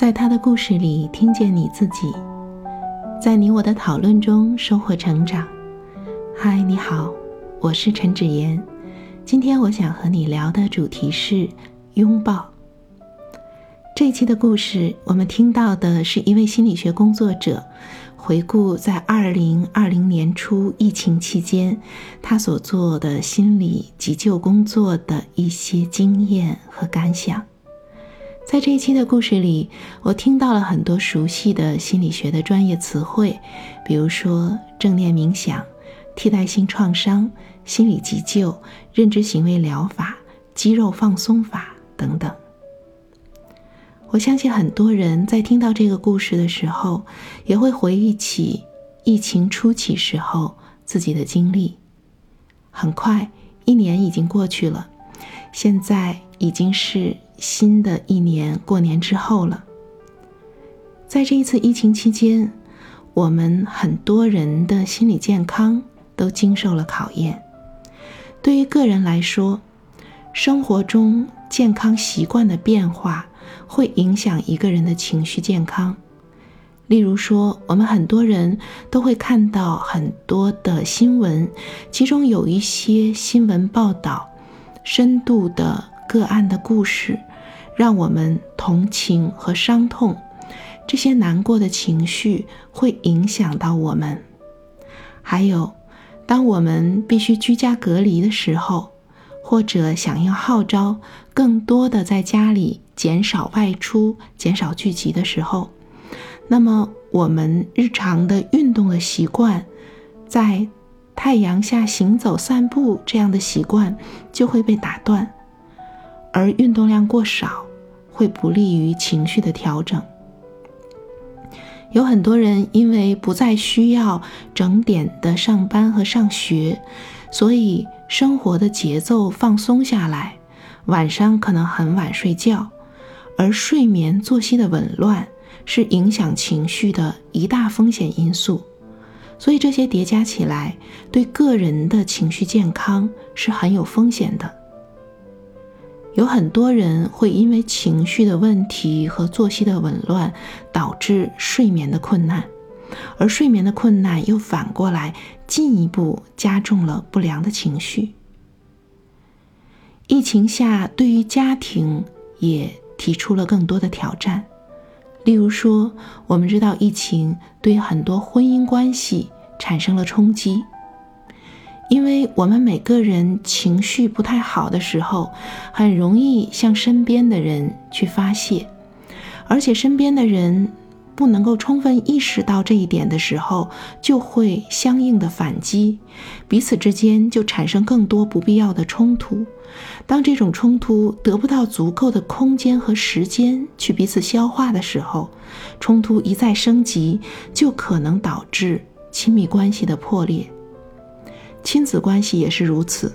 在他的故事里听见你自己，在你我的讨论中收获成长。嗨，你好，我是陈芷妍。今天我想和你聊的主题是拥抱。这一期的故事，我们听到的是一位心理学工作者回顾在二零二零年初疫情期间他所做的心理急救工作的一些经验和感想。在这一期的故事里，我听到了很多熟悉的心理学的专业词汇，比如说正念冥想、替代性创伤、心理急救、认知行为疗法、肌肉放松法等等。我相信很多人在听到这个故事的时候，也会回忆起疫情初期时候自己的经历。很快，一年已经过去了，现在已经是。新的一年过年之后了，在这一次疫情期间，我们很多人的心理健康都经受了考验。对于个人来说，生活中健康习惯的变化会影响一个人的情绪健康。例如说，我们很多人都会看到很多的新闻，其中有一些新闻报道深度的个案的故事。让我们同情和伤痛，这些难过的情绪会影响到我们。还有，当我们必须居家隔离的时候，或者想要号召更多的在家里减少外出、减少聚集的时候，那么我们日常的运动的习惯，在太阳下行走、散步这样的习惯就会被打断，而运动量过少。会不利于情绪的调整。有很多人因为不再需要整点的上班和上学，所以生活的节奏放松下来，晚上可能很晚睡觉，而睡眠作息的紊乱是影响情绪的一大风险因素。所以这些叠加起来，对个人的情绪健康是很有风险的。有很多人会因为情绪的问题和作息的紊乱，导致睡眠的困难，而睡眠的困难又反过来进一步加重了不良的情绪。疫情下，对于家庭也提出了更多的挑战，例如说，我们知道疫情对很多婚姻关系产生了冲击。因为我们每个人情绪不太好的时候，很容易向身边的人去发泄，而且身边的人不能够充分意识到这一点的时候，就会相应的反击，彼此之间就产生更多不必要的冲突。当这种冲突得不到足够的空间和时间去彼此消化的时候，冲突一再升级，就可能导致亲密关系的破裂。亲子关系也是如此，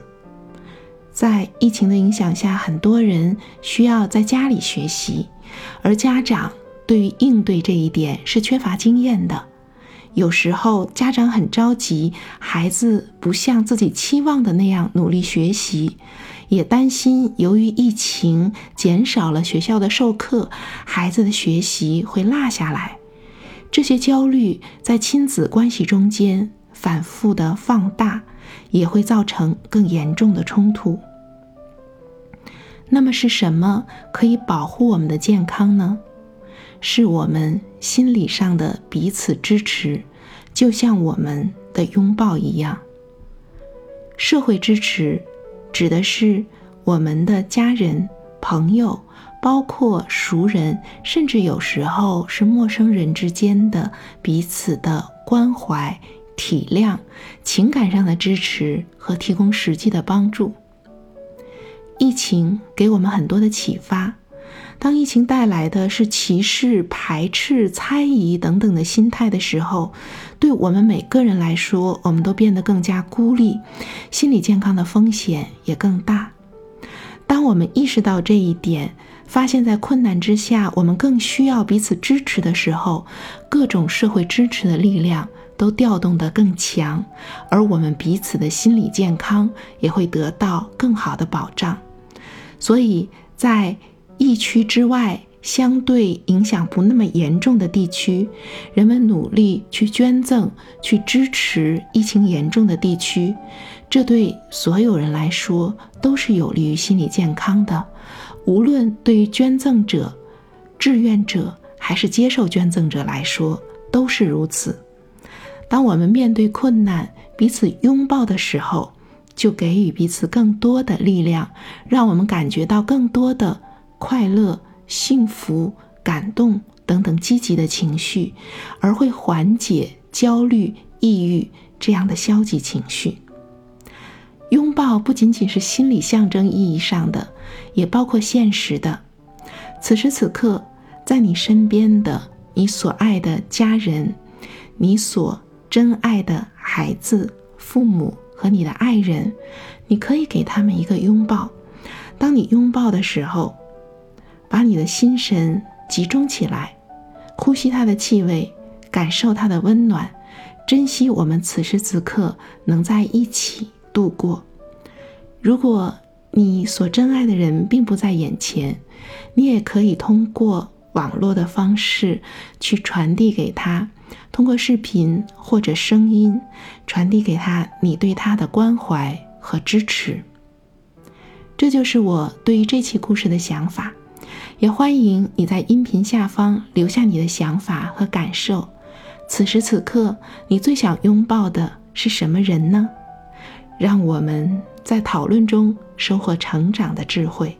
在疫情的影响下，很多人需要在家里学习，而家长对于应对这一点是缺乏经验的。有时候家长很着急，孩子不像自己期望的那样努力学习，也担心由于疫情减少了学校的授课，孩子的学习会落下来。这些焦虑在亲子关系中间反复的放大。也会造成更严重的冲突。那么是什么可以保护我们的健康呢？是我们心理上的彼此支持，就像我们的拥抱一样。社会支持指的是我们的家人、朋友，包括熟人，甚至有时候是陌生人之间的彼此的关怀。体谅、情感上的支持和提供实际的帮助。疫情给我们很多的启发。当疫情带来的是歧视、排斥、猜疑等等的心态的时候，对我们每个人来说，我们都变得更加孤立，心理健康的风险也更大。当我们意识到这一点，发现，在困难之下，我们更需要彼此支持的时候，各种社会支持的力量。都调动得更强，而我们彼此的心理健康也会得到更好的保障。所以在疫区之外，相对影响不那么严重的地区，人们努力去捐赠、去支持疫情严重的地区，这对所有人来说都是有利于心理健康的。无论对于捐赠者、志愿者还是接受捐赠者来说，都是如此。当我们面对困难，彼此拥抱的时候，就给予彼此更多的力量，让我们感觉到更多的快乐、幸福、感动等等积极的情绪，而会缓解焦虑、抑郁这样的消极情绪。拥抱不仅仅是心理象征意义上的，也包括现实的。此时此刻，在你身边的你所爱的家人，你所真爱的孩子、父母和你的爱人，你可以给他们一个拥抱。当你拥抱的时候，把你的心神集中起来，呼吸他的气味，感受他的温暖，珍惜我们此时此刻能在一起度过。如果你所珍爱的人并不在眼前，你也可以通过网络的方式去传递给他。通过视频或者声音传递给他你对他的关怀和支持，这就是我对于这期故事的想法。也欢迎你在音频下方留下你的想法和感受。此时此刻，你最想拥抱的是什么人呢？让我们在讨论中收获成长的智慧。